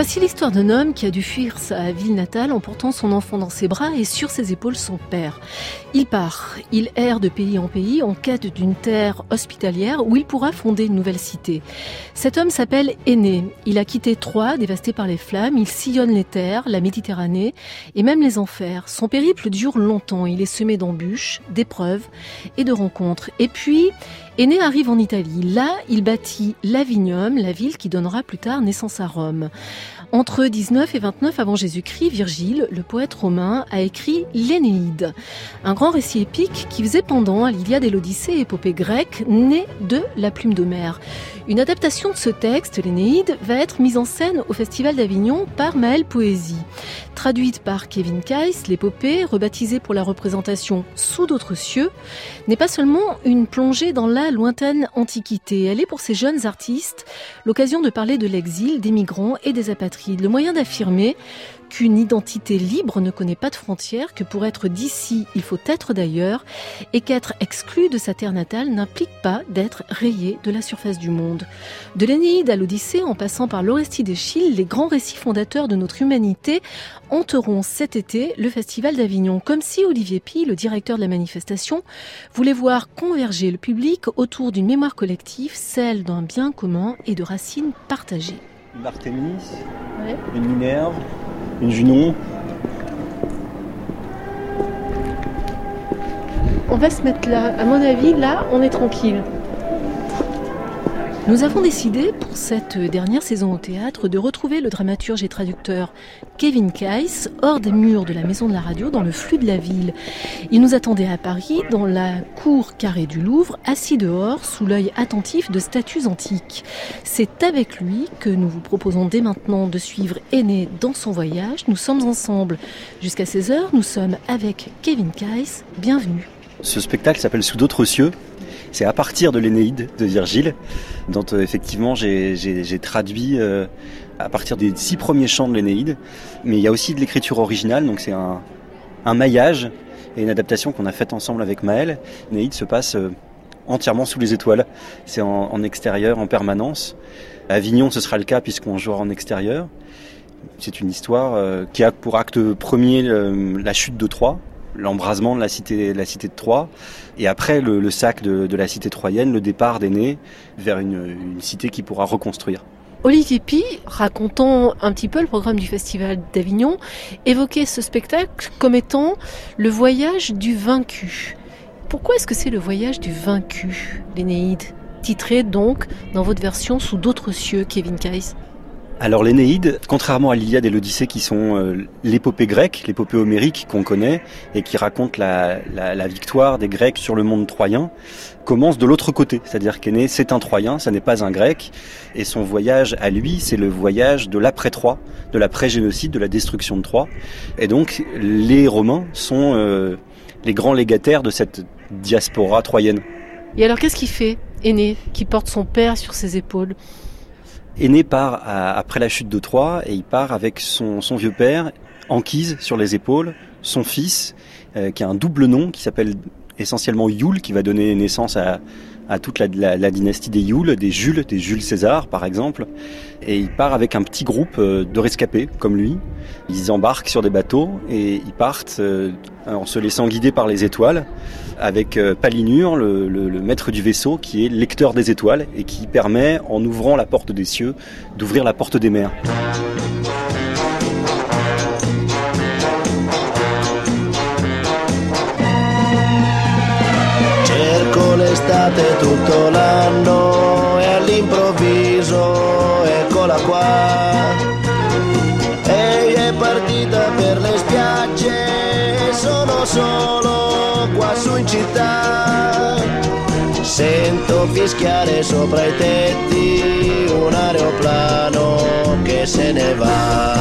Voici l'histoire d'un homme qui a dû fuir sa ville natale en portant son enfant dans ses bras et sur ses épaules son père. Il part, il erre de pays en pays en quête d'une terre hospitalière où il pourra fonder une nouvelle cité. Cet homme s'appelle Aîné. Il a quitté Troie, dévasté par les flammes, il sillonne les terres, la Méditerranée et même les enfers. Son périple dure longtemps, il est semé d'embûches, d'épreuves et de rencontres. Et puis, Aîné arrive en Italie. Là, il bâtit Lavinium, la ville qui donnera plus tard naissance à Rome. Entre 19 et 29 avant Jésus-Christ, Virgile, le poète romain, a écrit l'Énéide, un grand récit épique qui faisait pendant l'Iliade et l'Odyssée, épopée grecque, née de la plume d'Homère. Une adaptation de ce texte, l'Énéide, va être mise en scène au Festival d'Avignon par Maëlle Poésie. Traduite par Kevin Keiss, l'épopée, rebaptisée pour la représentation Sous d'autres cieux, n'est pas seulement une plongée dans la lointaine antiquité, elle est pour ces jeunes artistes l'occasion de parler de l'exil, des migrants et des apatrides le moyen d'affirmer qu'une identité libre ne connaît pas de frontières, que pour être d'ici, il faut être d'ailleurs, et qu'être exclu de sa terre natale n'implique pas d'être rayé de la surface du monde. De l'Énéide à l'Odyssée, en passant par l'Orestie d'Échille, les grands récits fondateurs de notre humanité hanteront cet été le Festival d'Avignon, comme si Olivier Pi, le directeur de la manifestation, voulait voir converger le public autour d'une mémoire collective, celle d'un bien commun et de racines partagées une Artémis, une Minerve, une Junon. On va se mettre là. À mon avis, là, on est tranquille. Nous avons décidé, pour cette dernière saison au théâtre, de retrouver le dramaturge et traducteur Kevin Keiss hors des murs de la maison de la radio, dans le flux de la ville. Il nous attendait à Paris, dans la cour carrée du Louvre, assis dehors, sous l'œil attentif de statues antiques. C'est avec lui que nous vous proposons dès maintenant de suivre Aîné dans son voyage. Nous sommes ensemble jusqu'à 16h. Nous sommes avec Kevin Keiss. Bienvenue. Ce spectacle s'appelle Sous d'autres cieux. C'est à partir de l'Énéide de Virgile, dont euh, effectivement j'ai traduit euh, à partir des six premiers chants de l'Énéide. Mais il y a aussi de l'écriture originale, donc c'est un, maillage et une adaptation qu'on a faite ensemble avec Maël. L'Énéide se passe euh, entièrement sous les étoiles. C'est en, extérieur, en permanence. À Avignon, ce sera le cas puisqu'on jouera en extérieur. C'est une histoire qui a pour acte premier la chute de Troie, l'embrasement de la cité, la cité de Troie, et après le, sac de, la cité troyenne, le départ d'aînés vers une, cité qui pourra reconstruire. Olivier Pi, racontant un petit peu le programme du Festival d'Avignon, évoquait ce spectacle comme étant le voyage du vaincu. Pourquoi est-ce que c'est le voyage du vaincu, l'Énéide Titré donc, dans votre version, sous d'autres cieux, Kevin Keiss? Alors l'Énéide, contrairement à l'Iliade et l'Odyssée qui sont euh, l'épopée grecque, l'épopée homérique qu'on connaît et qui raconte la, victoire des Grecs sur le monde troyen, commence de l'autre côté. C'est-à-dire qu'Énée, c'est un Troyen, ça n'est pas un Grec, et son voyage à lui, c'est le voyage de l'après-Troie, de l'après-génocide, de la destruction de Troie. Et donc les Romains sont euh, les grands légataires de cette diaspora troyenne. Et alors qu'est-ce qu'il fait, Aîné, qui porte son père sur ses épaules? Aîné part après la chute de Troie et il part avec son, vieux père, Anquise sur les épaules, son fils, euh, qui a un double nom qui s'appelle essentiellement Yule, qui va donner naissance à, toute la, dynastie des Yule, des Jules, des Jules César par exemple. Et il part avec un petit groupe euh, de rescapés comme lui. Ils embarquent sur des bateaux et ils partent euh, en se laissant guider par les étoiles avec euh, Palinure, le, maître du vaisseau, qui est lecteur des étoiles et qui permet, en ouvrant la porte des cieux, d'ouvrir la porte des mers. L'estate tutto l'anno e all'improvviso eccola qua. Ehi è partita per le spiagge, sono solo qua su in città. Sento fischiare sopra i tetti un aeroplano che se ne va.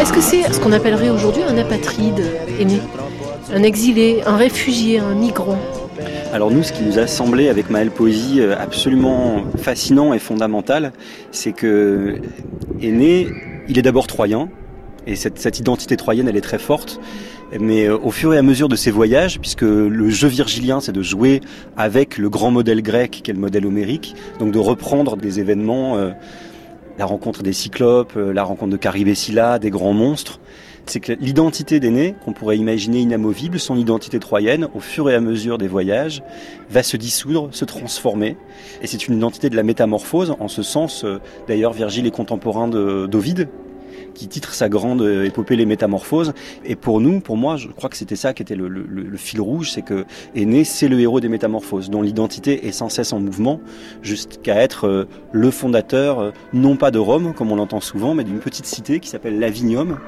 Est-ce que c'est ce qu'on appellerait aujourd'hui un apatride aîné un exilé, un réfugié, un migrant? Alors nous, ce qui nous a semblé avec Maël Poésie euh, absolument fascinant et fondamental, c'est que Aîné, il est d'abord troyen, et cette, identité troyenne, elle est très forte. Mais euh, au fur et à mesure de ses voyages, puisque le jeu virgilien, c'est de jouer avec le grand modèle grec, qui est le modèle homérique, donc de reprendre des événements, euh, la rencontre des cyclopes, la rencontre de Caribécilla, des grands monstres, c'est que l'identité d'aîné, qu'on pourrait imaginer inamovible, son identité troyenne, au fur et à mesure des voyages, va se dissoudre, se transformer. Et c'est une identité de la métamorphose, en ce sens, euh, d'ailleurs, Virgile est contemporain d'Ovide, qui titre sa grande épopée Les Métamorphoses. Et pour nous, pour moi, je crois que c'était ça qui était le, fil rouge, c'est que Aîné, c'est le héros des Métamorphoses, dont l'identité est sans cesse en mouvement, jusqu'à être euh, le fondateur, euh, non pas de Rome, comme on l'entend souvent, mais d'une petite cité qui s'appelle Lavinium,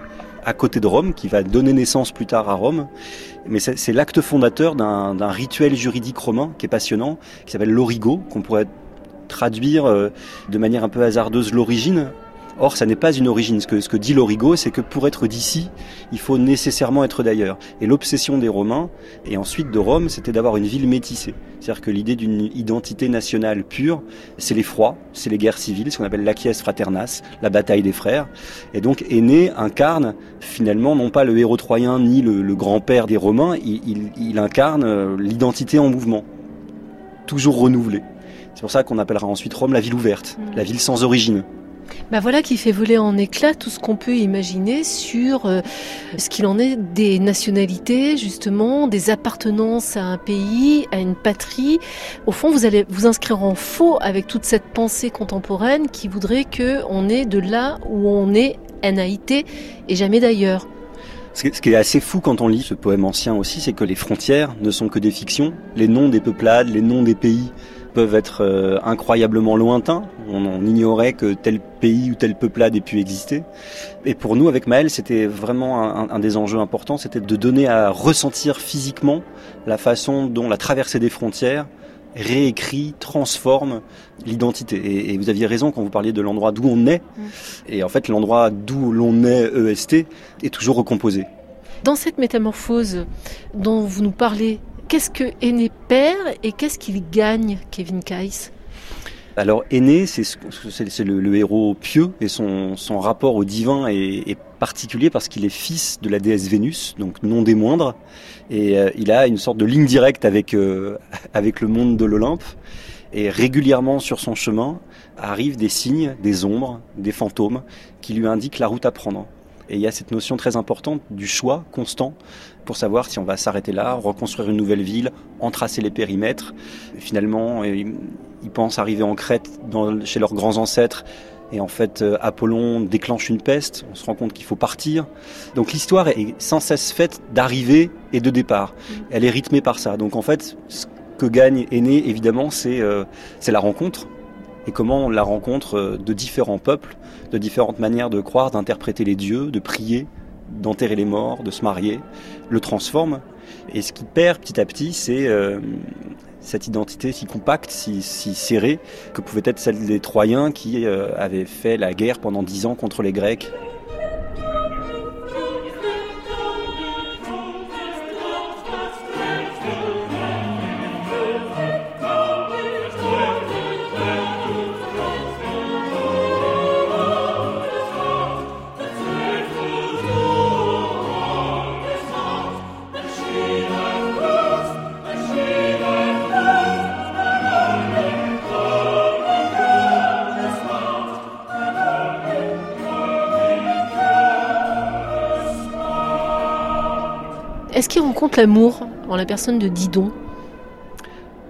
à côté de Rome, qui va donner naissance plus tard à Rome. Mais c'est l'acte fondateur d'un rituel juridique romain qui est passionnant, qui s'appelle l'origo, qu'on pourrait traduire euh, de manière un peu hasardeuse l'origine Or, ça n'est pas une origine. Ce que, ce que dit l'Origo, c'est que pour être d'ici, il faut nécessairement être d'ailleurs. Et l'obsession des Romains, et ensuite de Rome, c'était d'avoir une ville métissée. C'est-à-dire que l'idée d'une identité nationale pure, c'est l'effroi, c'est les guerres civiles, ce qu'on appelle l'acquies fraternas, la bataille des frères. Et donc, Aîné incarne finalement non pas le héros troyen ni le, le grand-père des Romains, il, il, il incarne euh, l'identité en mouvement, toujours renouvelée. C'est pour ça qu'on appellera ensuite Rome la ville ouverte, la ville sans origine. Bah voilà qui fait voler en éclat tout ce qu'on peut imaginer sur euh, ce qu'il en est des nationalités, justement, des appartenances à un pays, à une patrie. Au fond, vous allez vous inscrire en faux avec toute cette pensée contemporaine qui voudrait que on est de là où on est NAIT et jamais d'ailleurs. Ce qui est assez fou quand on lit ce poème ancien aussi, c'est que les frontières ne sont que des fictions. Les noms des peuplades, les noms des pays peuvent être euh, incroyablement lointains. On, ignorait que tel pays ou tel peuplade ait pu exister. Et pour nous, avec Maël, c'était vraiment un, des enjeux importants, c'était de donner à ressentir physiquement la façon dont la traversée des frontières réécrit, transforme l'identité. Et, et, vous aviez raison quand vous parliez de l'endroit d'où on est. Mmh. Et en fait, l'endroit d'où l'on est, EST, est toujours recomposé. Dans cette métamorphose dont vous nous parlez, qu'est-ce que Aîné perd et qu'est-ce qu'il gagne, Kevin Kais alors Aîné, c'est le, héros pieux et son, rapport au divin est, particulier parce qu'il est fils de la déesse Vénus, donc non des moindres, et euh, il a une sorte de ligne directe avec, euh, avec le monde de l'Olympe. Et régulièrement sur son chemin arrivent des signes, des ombres, des fantômes qui lui indiquent la route à prendre. Et il y a cette notion très importante du choix constant pour savoir si on va s'arrêter là, reconstruire une nouvelle ville, entracer les périmètres. Finalement, ils pensent arriver en Crète dans, chez leurs grands ancêtres. Et en fait, Apollon déclenche une peste. On se rend compte qu'il faut partir. Donc l'histoire est sans cesse faite d'arrivée et de départ. Elle est rythmée par ça. Donc en fait, ce que gagne Aîné, évidemment, c'est euh, la rencontre et comment la rencontre de différents peuples, de différentes manières de croire, d'interpréter les dieux, de prier, d'enterrer les morts, de se marier, le transforme. Et ce qui perd petit à petit, c'est euh, cette identité si compacte, si, serrée, que pouvait être celle des Troyens qui euh, avaient fait la guerre pendant dix ans contre les Grecs. Rencontre l'amour en la personne de Didon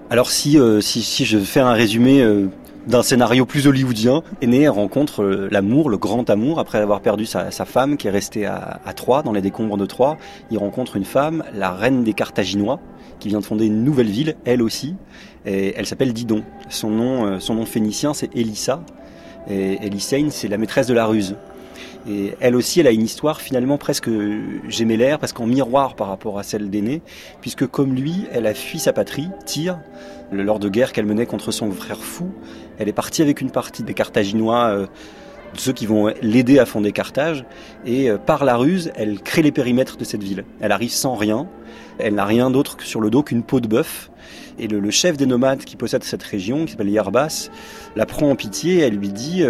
Alors si, euh, si, je fais un résumé euh, d'un scénario plus hollywoodien, Aîné rencontre euh, l'amour, le grand amour, après avoir perdu sa, femme qui est restée à, Troie, dans les décombres de Troie. Il rencontre une femme, la reine des Carthaginois, qui vient de fonder une nouvelle ville, elle aussi, et elle s'appelle Didon. Son nom, son nom phénicien, c'est Elissa, et c'est la maîtresse de la ruse. Et elle aussi, elle a une histoire finalement presque gémellaire, presque en miroir par rapport à celle d'Aîné, puisque comme lui, elle a fui sa patrie, Tyr, lors de guerre qu'elle menait contre son frère fou. Elle est partie avec une partie des Carthaginois euh, ceux qui vont l'aider à fonder Carthage. Et par la ruse, elle crée les périmètres de cette ville. Elle arrive sans rien. Elle n'a rien d'autre que sur le dos qu'une peau de bœuf. Et le, chef des nomades qui possède cette région, qui s'appelle Yarbas, la prend en pitié. Et elle lui dit,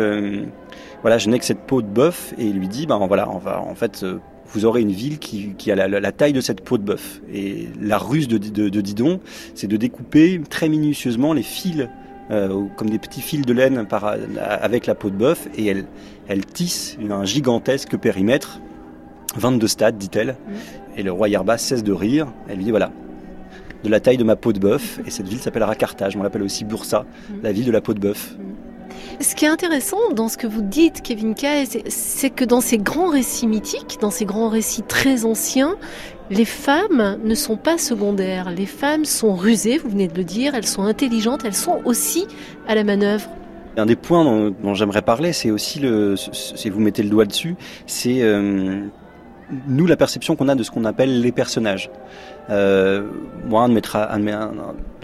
voilà, je n'ai que cette peau de bœuf. Et il lui dit, ben voilà, on va en fait vous aurez une ville qui, qui a la, la, taille de cette peau de bœuf. Et la ruse de, de, de Didon, c'est de découper très minutieusement les fils, euh, comme des petits fils de laine par, avec la peau de bœuf, et elle, elle tisse un gigantesque périmètre, 22 stades, dit-elle. Mm. Et le roi Yerba cesse de rire. Elle lui dit voilà, de la taille de ma peau de bœuf, et cette ville s'appellera Carthage. On l'appelle aussi Bursa, mm. la ville de la peau de bœuf. Mm. Ce qui est intéressant dans ce que vous dites, Kevin Kay, c'est que dans ces grands récits mythiques, dans ces grands récits très anciens, les femmes ne sont pas secondaires. Les femmes sont rusées, vous venez de le dire, elles sont intelligentes, elles sont aussi à la manœuvre. Un des points dont, j'aimerais parler, c'est aussi si vous mettez le doigt dessus, c'est euh, nous la perception qu'on a de ce qu'on appelle les personnages. Euh, moi, un de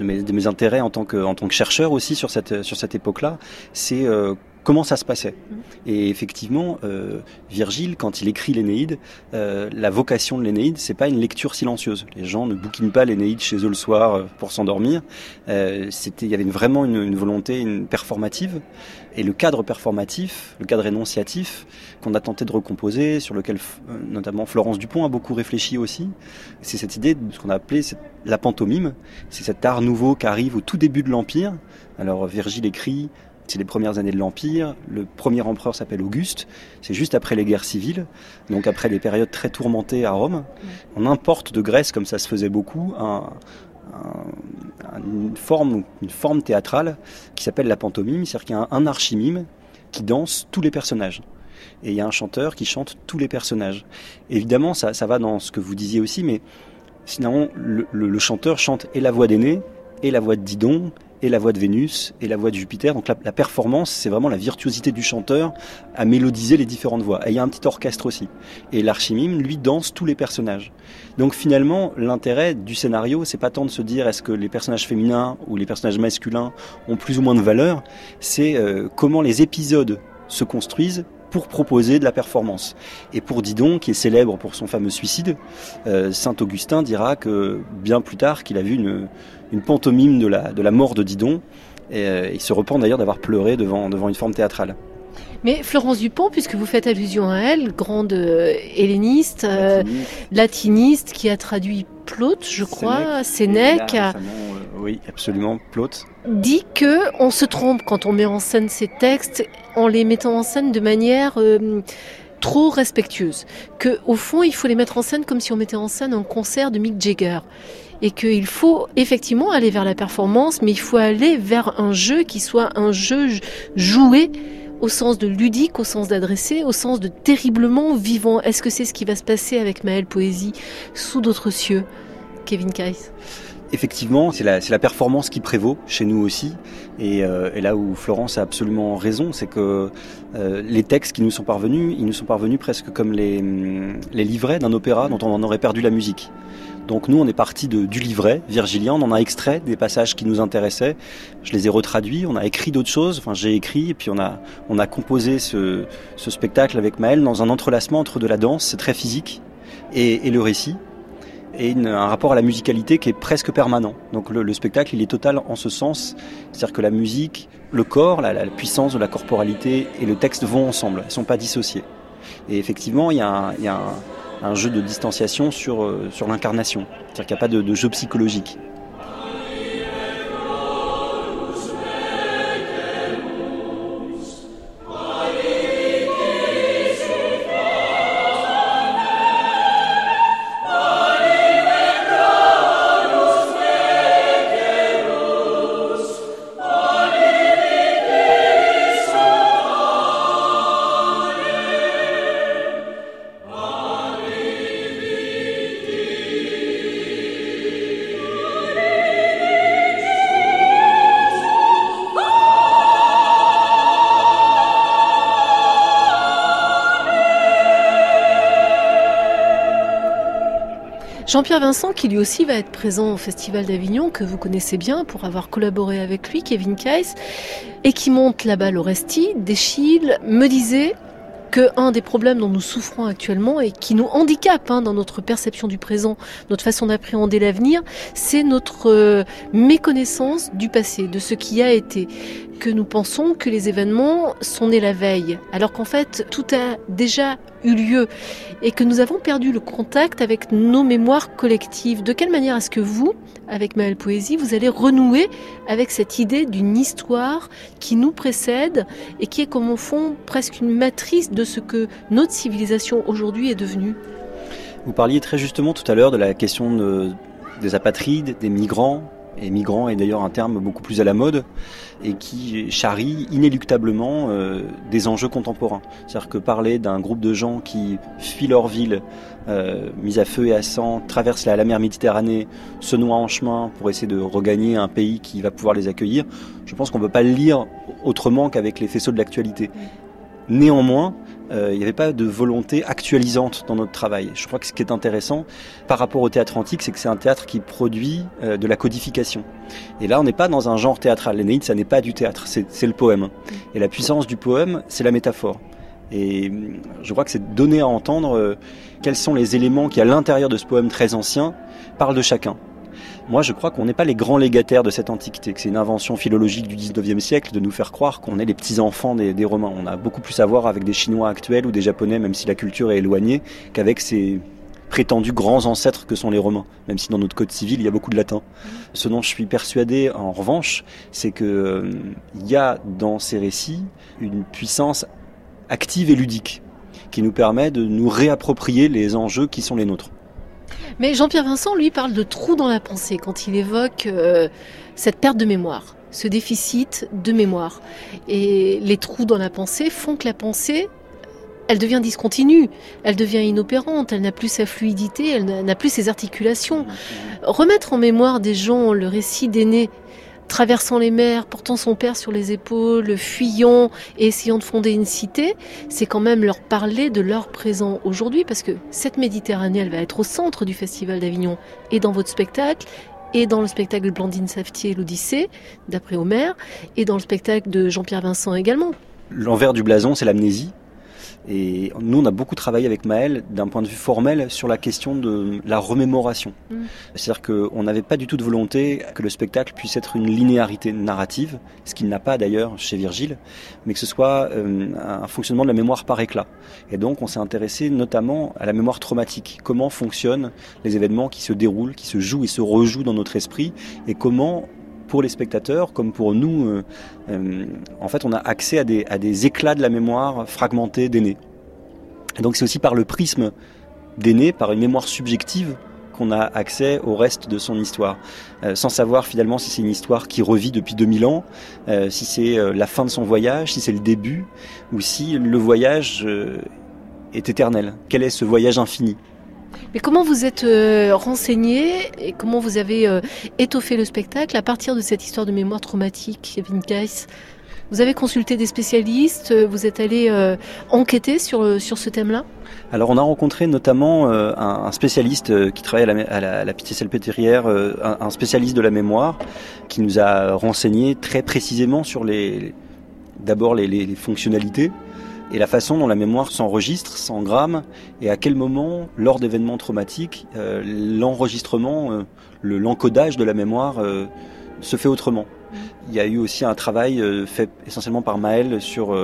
mes, mes, intérêts en tant que, tant que chercheur aussi sur cette, sur cette époque-là, c'est euh, comment ça se passait. Et effectivement, euh, Virgile, quand il écrit l'Énéide, euh, la vocation de l'Énéide, c'est pas une lecture silencieuse. Les gens ne bouquinent pas l'Énéide chez eux le soir euh, pour s'endormir. Euh, c'était, il y avait vraiment une, une, volonté, une performative. Et le cadre performatif, le cadre énonciatif qu'on a tenté de recomposer, sur lequel notamment Florence Dupont a beaucoup réfléchi aussi, c'est cette idée de ce qu'on a appelé la pantomime. C'est cet art nouveau qui arrive au tout début de l'Empire. Alors Virgile écrit c'est les premières années de l'Empire. Le premier empereur s'appelle Auguste. C'est juste après les guerres civiles, donc après des périodes très tourmentées à Rome. On importe de Grèce, comme ça se faisait beaucoup, une, forme, une forme théâtrale qui s'appelle la pantomime. C'est-à-dire qu'il y a un, archimime qui danse tous les personnages. Et il y a un chanteur qui chante tous les personnages. Évidemment, ça, va dans ce que vous disiez aussi, mais sinon, le, le chanteur chante et la voix d'aîné, et la voix de Didon, et la voix de Vénus et la voix de Jupiter. Donc la, performance, c'est vraiment la virtuosité du chanteur à mélodiser les différentes voix. Et il y a un petit orchestre aussi. Et l'archimime, lui, danse tous les personnages. Donc finalement, l'intérêt du scénario, c'est pas tant de se dire est-ce que les personnages féminins ou les personnages masculins ont plus ou moins de valeur, c'est euh, comment les épisodes se construisent pour proposer de la performance. Et pour Didon, qui est célèbre pour son fameux suicide, euh, Saint Augustin dira que bien plus tard qu'il a vu une, une pantomime de la, de la mort de Didon. Et euh, il se repent d'ailleurs d'avoir pleuré devant, devant une forme théâtrale. Mais Florence Dupont, puisque vous faites allusion à elle, grande euh, helléniste, euh, latiniste. qui a traduit Plaute, je crois, Sénèque. oui, absolument, Plaute. Dit que on se trompe quand on met en scène ces textes en les mettant en scène de manière trop respectueuse. Que au fond, il faut les mettre en scène comme si on mettait en scène un concert de Mick Jagger et qu'il faut effectivement aller vers la performance, mais il faut aller vers un jeu qui soit un jeu joué au sens de ludique, au sens d'adressé, au sens de terriblement vivant. Est-ce que c'est ce qui va se passer avec Maëlle Poésie sous d'autres cieux Kevin Kais Effectivement, c'est la, performance qui prévaut chez nous aussi. Et, euh, là où Florence a absolument raison, c'est que euh, les textes qui nous sont parvenus, ils nous sont parvenus presque comme les, les livrets d'un opéra dont on en aurait perdu la musique. Donc nous, on est parti du livret virgilien, on en a extrait des passages qui nous intéressaient, je les ai retraduits, on a écrit d'autres choses, enfin j'ai écrit, et puis on a, on a composé ce, spectacle avec Maël dans un entrelacement entre de la danse, c'est très physique, et, le récit, et un rapport à la musicalité qui est presque permanent. Donc le, le spectacle, il est total en ce sens, c'est-à-dire que la musique, le corps, la, puissance de la corporalité et le texte vont ensemble, ne sont pas dissociés. Et effectivement, il y a il y a un un jeu de distanciation sur, euh, sur l'incarnation. C'est-à-dire qu'il n'y a pas de, de jeu psychologique. Jean-Pierre Vincent, qui lui aussi va être présent au Festival d'Avignon, que vous connaissez bien pour avoir collaboré avec lui, Kevin Keiss, et qui monte là-bas l'Oresti, d'Echille, me disait que un des problèmes dont nous souffrons actuellement et qui nous handicape hein, dans notre perception du présent, notre façon d'appréhender l'avenir, c'est notre euh, méconnaissance du passé, de ce qui a été que nous pensons que les événements sont nés la veille, alors qu'en fait tout a déjà eu lieu et que nous avons perdu le contact avec nos mémoires collectives. De quelle manière est-ce que vous, avec Maëlle Poésie, vous allez renouer avec cette idée d'une histoire qui nous précède et qui est comme au fond presque une matrice de ce que notre civilisation aujourd'hui est devenue? Vous parliez très justement tout à l'heure de la question de, des apatrides, des migrants, et migrants est d'ailleurs un terme beaucoup plus à la mode et qui charrie inéluctablement euh, des enjeux contemporains. C'est-à-dire que parler d'un groupe de gens qui fuient leur ville, euh, mis à feu et à sang, traversent la, la, mer Méditerranée, se noient en chemin pour essayer de regagner un pays qui va pouvoir les accueillir, je pense qu'on ne peut pas le lire autrement qu'avec les faisceaux de l'actualité. Néanmoins, euh, il n'y avait pas de volonté actualisante dans notre travail. Je crois que ce qui est intéressant par rapport au théâtre antique, c'est que c'est un théâtre qui produit euh, de la codification. Et là, on n'est pas dans un genre théâtral. L'Énéide, ça n'est pas du théâtre, c'est le poème. Et la puissance du poème, c'est la métaphore. Et je crois que c'est donner à entendre euh, quels sont les éléments qui, à l'intérieur de ce poème très ancien, parlent de chacun. Moi, je crois qu'on n'est pas les grands légataires de cette antiquité, que c'est une invention philologique du 19e siècle de nous faire croire qu'on est les petits-enfants des, des, Romains. On a beaucoup plus à voir avec des Chinois actuels ou des Japonais, même si la culture est éloignée, qu'avec ces prétendus grands ancêtres que sont les Romains, même si dans notre code civil, il y a beaucoup de latin. Ce dont je suis persuadé, en revanche, c'est qu'il euh, y a dans ces récits une puissance active et ludique qui nous permet de nous réapproprier les enjeux qui sont les nôtres. Mais Jean-Pierre Vincent, lui, parle de trou dans la pensée quand il évoque euh, cette perte de mémoire, ce déficit de mémoire. Et les trous dans la pensée font que la pensée, elle devient discontinue, elle devient inopérante, elle n'a plus sa fluidité, elle n'a plus ses articulations. Remettre en mémoire des gens le récit d'aînés traversant les mers, portant son père sur les épaules, fuyant et essayant de fonder une cité, c'est quand même leur parler de leur présent aujourd'hui, parce que cette Méditerranée, elle va être au centre du Festival d'Avignon et dans votre spectacle, et dans le spectacle de Blandine Saftier, l'Odyssée, d'après Homer, et dans le spectacle de Jean-Pierre Vincent également. L'envers du blason, c'est l'amnésie. Et nous, on a beaucoup travaillé avec Maël d'un point de vue formel sur la question de la remémoration. Mmh. C'est-à-dire qu'on n'avait pas du tout de volonté que le spectacle puisse être une linéarité narrative, ce qu'il n'a pas d'ailleurs chez Virgile, mais que ce soit euh, un fonctionnement de la mémoire par éclat. Et donc, on s'est intéressé notamment à la mémoire traumatique. Comment fonctionnent les événements qui se déroulent, qui se jouent et se rejouent dans notre esprit, et comment pour les spectateurs comme pour nous, euh, euh, en fait, on a accès à des, éclats de la mémoire fragmentée d'aînés. Donc c'est aussi par le prisme d'aînés, par une mémoire subjective, qu'on a accès au reste de son histoire, euh, sans savoir finalement si c'est une histoire qui revit depuis 2000 ans, si c'est la fin de son voyage, si c'est le début, ou si le voyage est éternel. Quel est ce voyage infini? Mais comment vous êtes euh, renseigné et comment vous avez euh, étoffé le spectacle à partir de cette histoire de mémoire traumatique, Kevin Keiss? Vous avez consulté des spécialistes Vous êtes allé euh, enquêter sur, sur ce thème-là? Alors on a rencontré notamment euh, un, spécialiste qui travaille à la, à à la Pitié-Salpêtrière, euh, un, spécialiste de la mémoire, qui nous a renseigné très précisément sur les d'abord les fonctionnalités, et la façon dont la mémoire s'enregistre, s'engramme, et à quel moment, lors d'événements traumatiques, euh, l'enregistrement, euh, le, l'encodage de la mémoire euh, se fait autrement. Il y a eu aussi un travail fait essentiellement par Maël sur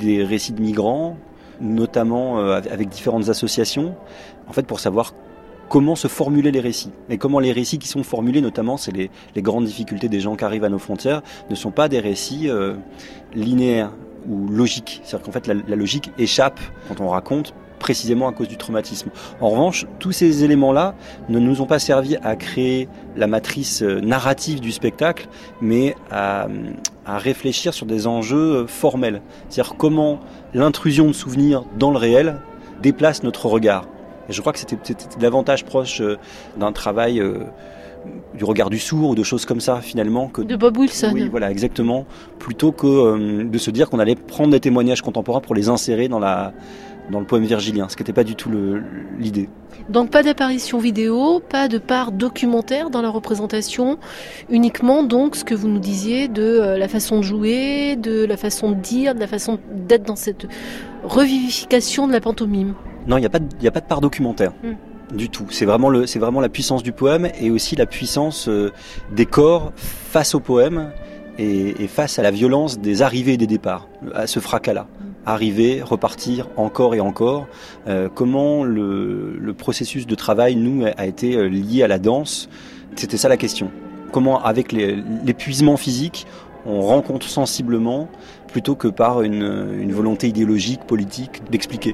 des récits de migrants, notamment avec différentes associations, en fait pour savoir comment se formuler les récits. Et comment les récits qui sont formulés, notamment, c'est les, les, grandes difficultés des gens qui arrivent à nos frontières, ne sont pas des récits euh, linéaires ou logiques. C'est-à-dire qu'en fait, la, logique échappe quand on raconte précisément à cause du traumatisme. En revanche, tous ces éléments-là ne nous ont pas servi à créer la matrice narrative du spectacle, mais à, à réfléchir sur des enjeux formels. C'est-à-dire comment l'intrusion de souvenirs dans le réel déplace notre regard. Et je crois que c'était davantage proche euh, d'un travail euh, du regard du sourd ou de choses comme ça finalement que de Bob Wilson. Oui, voilà, exactement. Plutôt que euh, de se dire qu'on allait prendre des témoignages contemporains pour les insérer dans la dans le poème virgilien, ce qui n'était pas du tout l'idée. Donc pas d'apparition vidéo, pas de part documentaire dans la représentation, uniquement donc ce que vous nous disiez de euh, la façon de jouer, de la façon de dire, de la façon d'être dans cette revivification de la pantomime. Non, il n'y a, pas de, a pas de part documentaire. Hmm. Du tout. C'est vraiment, la puissance du poème et aussi la puissance euh, des corps face au poème et, face à la violence des arrivées et des départs, à ce fracas-là. Arriver, repartir, encore et encore. Euh, comment le, processus de travail, nous, a été euh, lié à la danse? C'était ça la question. Comment, avec l'épuisement physique, on rencontre sensiblement plutôt que par une volonté idéologique, politique d'expliquer.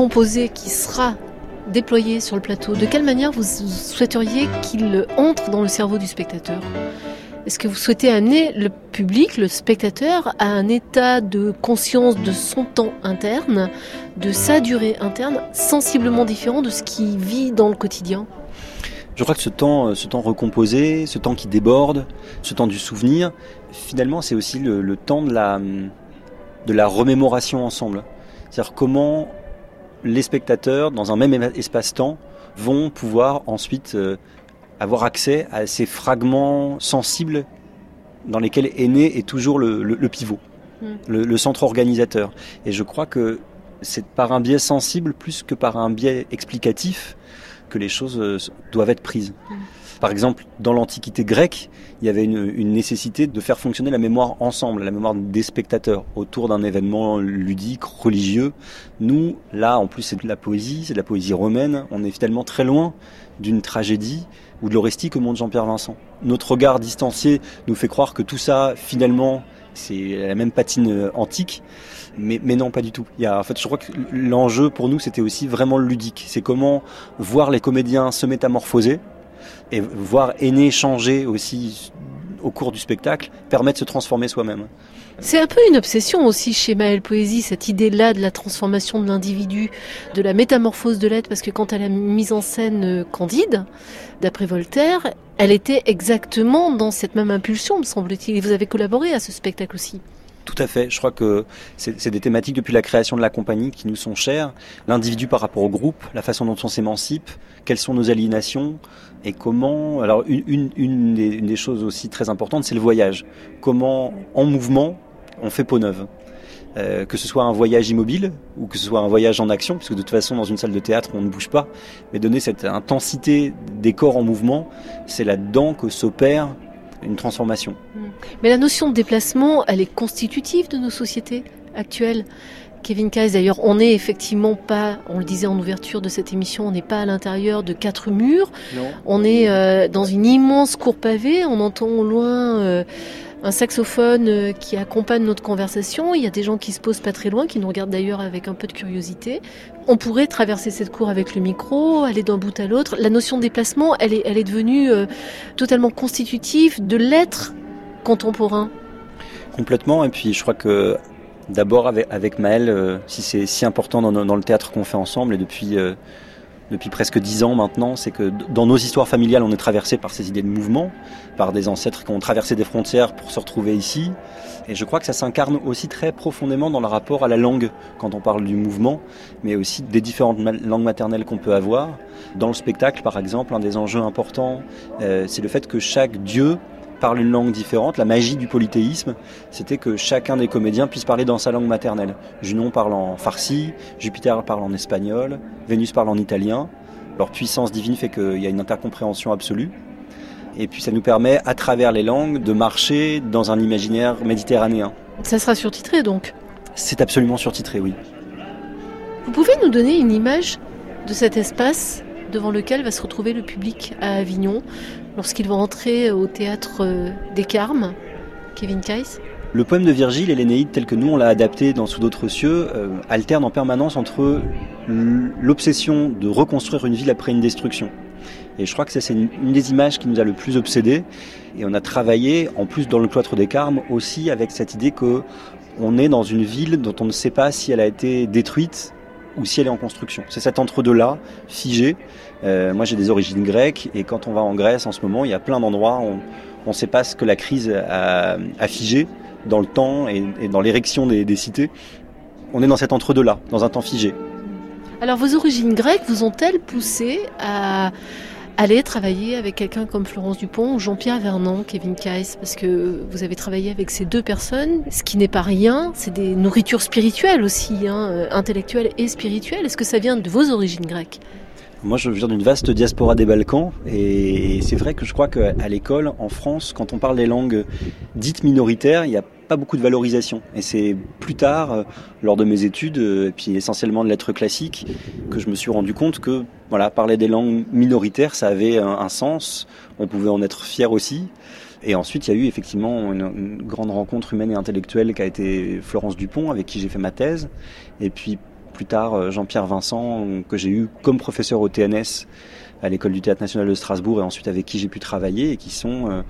Composé qui sera déployé sur le plateau, de quelle manière vous souhaiteriez qu'il entre dans le cerveau du spectateur? Est-ce que vous souhaitez amener le public, le spectateur, à un état de conscience de son temps interne, de sa durée interne, sensiblement différent de ce qu'il vit dans le quotidien? Je crois que ce temps, ce temps recomposé, ce temps qui déborde, ce temps du souvenir, finalement, c'est aussi le, le, temps de la, de la remémoration ensemble. C'est-à-dire comment les spectateurs, dans un même espace-temps, vont pouvoir ensuite euh, avoir accès à ces fragments sensibles dans lesquels est né est toujours le, pivot, hmm. le, centre organisateur. Et je crois que c'est par un biais sensible plus que par un biais explicatif que les choses euh, doivent être prises. Par exemple, dans l'Antiquité grecque, il y avait une, nécessité de faire fonctionner la mémoire ensemble, la mémoire des spectateurs, autour d'un événement ludique, religieux. Nous, là, en plus, c'est de la poésie, c'est de la poésie romaine. On est finalement très loin d'une tragédie ou de l'orestique au monde de Jean-Pierre Vincent. Notre regard distancié nous fait croire que tout ça, finalement, c'est la même patine euh, antique. Mais, mais, non, pas du tout. Il y a, en fait, je crois que l'enjeu pour nous, c'était aussi vraiment ludique. C'est comment voir les comédiens se métamorphoser, et voir aîné changer aussi au cours du spectacle permet de se transformer soi-même. C'est un peu une obsession aussi chez Maëlle Poésie, cette idée-là de la transformation de l'individu, de la métamorphose de l'être, parce que quand elle a mise en scène euh, Candide, d'après Voltaire, elle était exactement dans cette même impulsion, me semble-t-il. Et vous avez collaboré à ce spectacle aussi. Tout à fait. Je crois que c'est des thématiques depuis la création de la compagnie qui nous sont chères. L'individu par rapport au groupe, la façon dont on s'émancipe, quelles sont nos aliénations et comment. Alors une, des, choses aussi très importantes, c'est le voyage. Comment en mouvement on fait peau neuve. Euh, que ce soit un voyage immobile ou que ce soit un voyage en action, puisque de toute façon dans une salle de théâtre on ne bouge pas, mais donner cette intensité des corps en mouvement, c'est là-dedans que s'opère une transformation. Mais la notion de déplacement, elle est constitutive de nos sociétés actuelles. Kevin Kais, d'ailleurs, on n'est effectivement pas, on le disait en ouverture de cette émission, on n'est pas à l'intérieur de quatre murs. On est euh, dans une immense cour pavée, on entend au loin euh, un saxophone euh, qui accompagne notre conversation. Il y a des gens qui se posent pas très loin, qui nous regardent d'ailleurs avec un peu de curiosité. On pourrait traverser cette cour avec le micro, aller d'un bout à l'autre. La notion de déplacement, elle est, elle est devenue euh, totalement constitutive de l'être contemporain. Complètement. Et puis je crois que d'abord avec, avec Maëlle, euh, si c'est si important dans, le théâtre qu'on fait ensemble et depuis depuis presque dix ans maintenant, c'est que dans nos histoires familiales, on est traversé par ces idées de mouvement, par des ancêtres qui ont traversé des frontières pour se retrouver ici. Et je crois que ça s'incarne aussi très profondément dans le rapport à la langue quand on parle du mouvement, mais aussi des différentes langues maternelles qu'on peut avoir. Dans le spectacle, par exemple, un des enjeux importants, euh, c'est le fait que chaque dieu parle une langue différente. La magie du polythéisme, c'était que chacun des comédiens puisse parler dans sa langue maternelle. Junon parle en farsi, Jupiter parle en espagnol, Vénus parle en italien. Leur puissance divine fait qu'il y a une intercompréhension absolue. Et puis ça nous permet, à travers les langues, de marcher dans un imaginaire méditerranéen. Ça sera surtitré donc C'est absolument surtitré, oui. Vous pouvez nous donner une image de cet espace? Devant lequel va se retrouver le public à Avignon lorsqu'ils vont entrer au théâtre euh, des Carmes, Kevin Kais le poème de Virgile et l'Énéide tel que nous on l'a adapté dans Sous d'autres cieux euh, alterne en permanence entre l'obsession de reconstruire une ville après une destruction Et je crois que ça, c'est une, une des images qui nous a le plus obsédés. Et on a travaillé, en plus dans le cloître des Carmes, aussi avec cette idée que on est dans une ville dont on ne sait pas si elle a été détruite ou si elle est en construction. C'est cet entre-deux-là, figé. Euh, moi, j'ai des origines grecques, et quand on va en Grèce en ce moment, il y a plein d'endroits où on ne sait pas ce que la crise a, figé dans le temps et, dans l'érection des cités. On est dans cet entre-deux-là, dans un temps figé. Alors vos origines grecques vous ont-elles poussé à aller travailler avec quelqu'un comme Florence Dupont Jean-Pierre Vernon, Kevin Kais, parce que vous avez travaillé avec ces deux personnes, ce qui n'est pas rien, c'est des nourritures spirituelles aussi, hein, euh, intellectuelles et spirituelles. Est-ce que ça vient de vos origines grecques? Moi, je viens d'une vaste diaspora des Balkans, et c'est vrai que je crois qu'à l'école, en France, quand on parle des langues dites minoritaires, il y a pas beaucoup de valorisation. Et c'est plus tard, euh, lors de mes études, euh, et puis essentiellement de lettres classiques, que je me suis rendu compte que voilà, parler des langues minoritaires, ça avait un, sens. On pouvait en être fier aussi. Et ensuite, il y a eu effectivement une, grande rencontre humaine et intellectuelle qui a été Florence Dupont, avec qui j'ai fait ma thèse. Et puis plus tard, euh, Jean-Pierre Vincent, que j'ai eu comme professeur au TNS à l'école du Théâtre National de Strasbourg, et ensuite avec qui j'ai pu travailler, et qui sont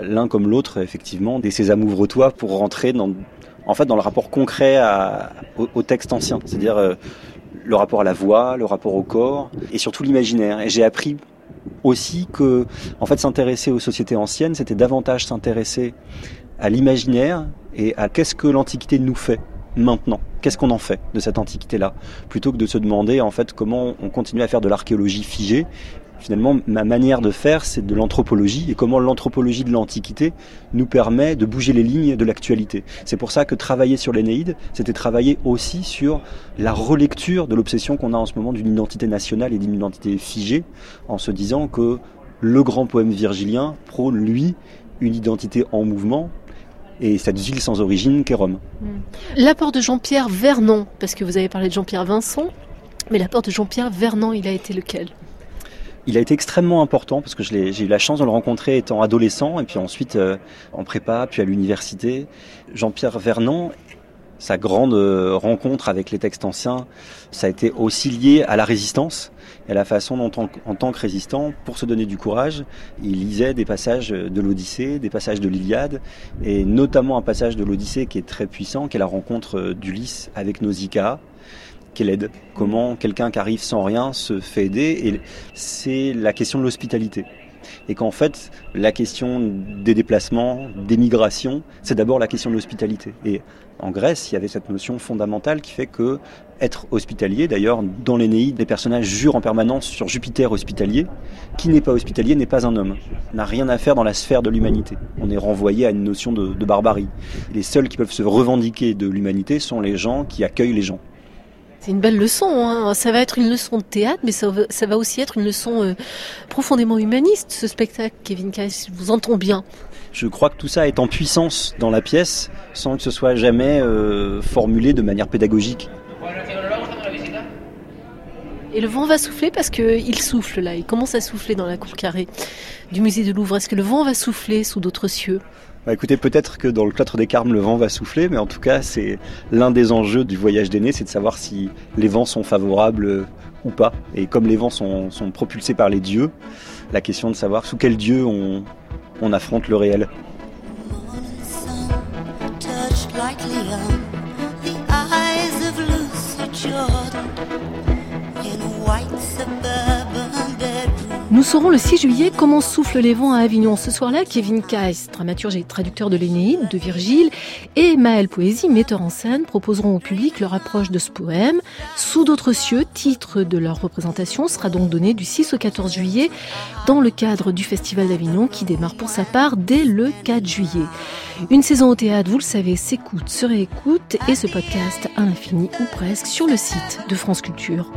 l'un comme l'autre, effectivement, des Sésame ouvre-toi pour rentrer dans, en fait, dans le rapport concret au, texte ancien, c'est-à-dire euh, le rapport à la voix, le rapport au corps, et surtout l'imaginaire. Et j'ai appris aussi que, en fait, s'intéresser aux sociétés anciennes, c'était davantage s'intéresser à l'imaginaire et à qu'est-ce que l'Antiquité nous fait maintenant Qu'est-ce qu'on en fait de cette antiquité-là? Plutôt que de se demander en fait comment on continue à faire de l'archéologie figée. Finalement, ma manière de faire, c'est de l'anthropologie et comment l'anthropologie de l'Antiquité nous permet de bouger les lignes de l'actualité. C'est pour ça que travailler sur l'Énéide, c'était travailler aussi sur la relecture de l'obsession qu'on a en ce moment d'une identité nationale et d'une identité figée, en se disant que le grand poème virgilien prône, lui, une identité en mouvement, et cette ville sans origine qu'est Rome. L'apport de Jean-Pierre Vernon, parce que vous avez parlé de Jean-Pierre Vincent, mais l'apport de Jean-Pierre Vernon, il a été lequel? Il a été extrêmement important parce que j'ai eu la chance de le rencontrer étant adolescent et puis ensuite euh, en prépa, puis à l'université. Jean-Pierre Vernon, sa grande rencontre avec les textes anciens, ça a été aussi lié à la résistance et à la façon dont, en, en tant que résistant, pour se donner du courage, il lisait des passages de l'Odyssée, des passages de l'Iliade, et notamment un passage de l'Odyssée qui est très puissant, qui est la rencontre d'Ulysse avec Nausicaa, qu'elle aide, comment quelqu'un qui arrive sans rien se fait aider, et c'est la question de l'hospitalité. Et qu'en fait, la question des déplacements, des migrations, c'est d'abord la question de l'hospitalité. Et en Grèce, il y avait cette notion fondamentale qui fait que être hospitalier, d'ailleurs, dans l'Énéide, les personnages jurent en permanence sur Jupiter hospitalier. Qui n'est pas hospitalier n'est pas un homme, n'a rien à faire dans la sphère de l'humanité. On est renvoyé à une notion de barbarie. Les seuls qui peuvent se revendiquer de l'humanité sont les gens qui accueillent les gens. C'est une belle leçon. Hein. Ça va être une leçon de théâtre, mais ça va, ça va aussi être une leçon euh, profondément humaniste, ce spectacle, Kevin Kais. Je vous entends bien. Je crois que tout ça est en puissance dans la pièce, sans que ce soit jamais euh, formulé de manière pédagogique. Et le vent va souffler parce qu'il souffle là, il commence à souffler dans la cour carrée du musée de Louvre. Est-ce que le vent va souffler sous d'autres cieux? Bah écoutez, peut-être que dans le cloître des Carmes, le vent va souffler, mais en tout cas, c'est l'un des enjeux du voyage d'aîné, c'est de savoir si les vents sont favorables ou pas. Et comme les vents sont, propulsés par les dieux, la question de savoir sous quel dieu on affronte le réel. Nous saurons le 6 juillet comment soufflent les vents à Avignon. Ce soir-là, Kevin Kais, dramaturge et traducteur de l'Énéide, de Virgile, et Maël Poésie, metteur en scène, proposeront au public leur approche de ce poème. Sous d'autres cieux, titre de leur représentation, sera donc donné du 6 au 14 juillet dans le cadre du Festival d'Avignon qui démarre pour sa part dès le 4 juillet. Une saison au théâtre, vous le savez, s'écoute, se réécoute et ce podcast à l'infini ou presque sur le site de France Culture.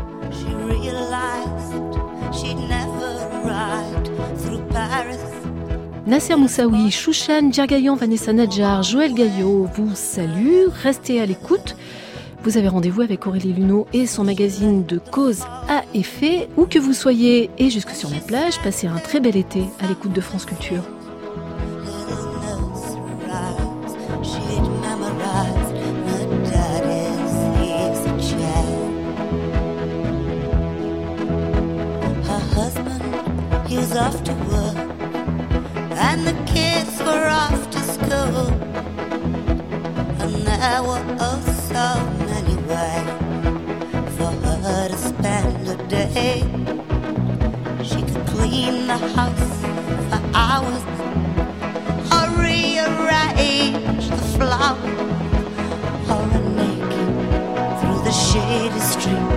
Nasser Moussaoui, Chouchan, Djergayan, Vanessa Nadjar, Joël Gaillot vous salue. Restez à l'écoute. Vous avez rendez-vous avec Aurélie Luneau et son magazine de cause à effet. Où que vous soyez et jusque sur la plage, passez un très bel été à l'écoute de France Culture. Ways for her to spend a day. She could clean the house for hours, or rearrange the flowers, or run through the shady street,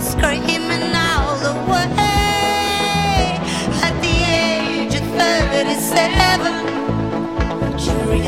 screaming all the way. At the age of 37,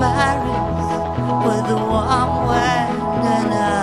Paris with the warm weather.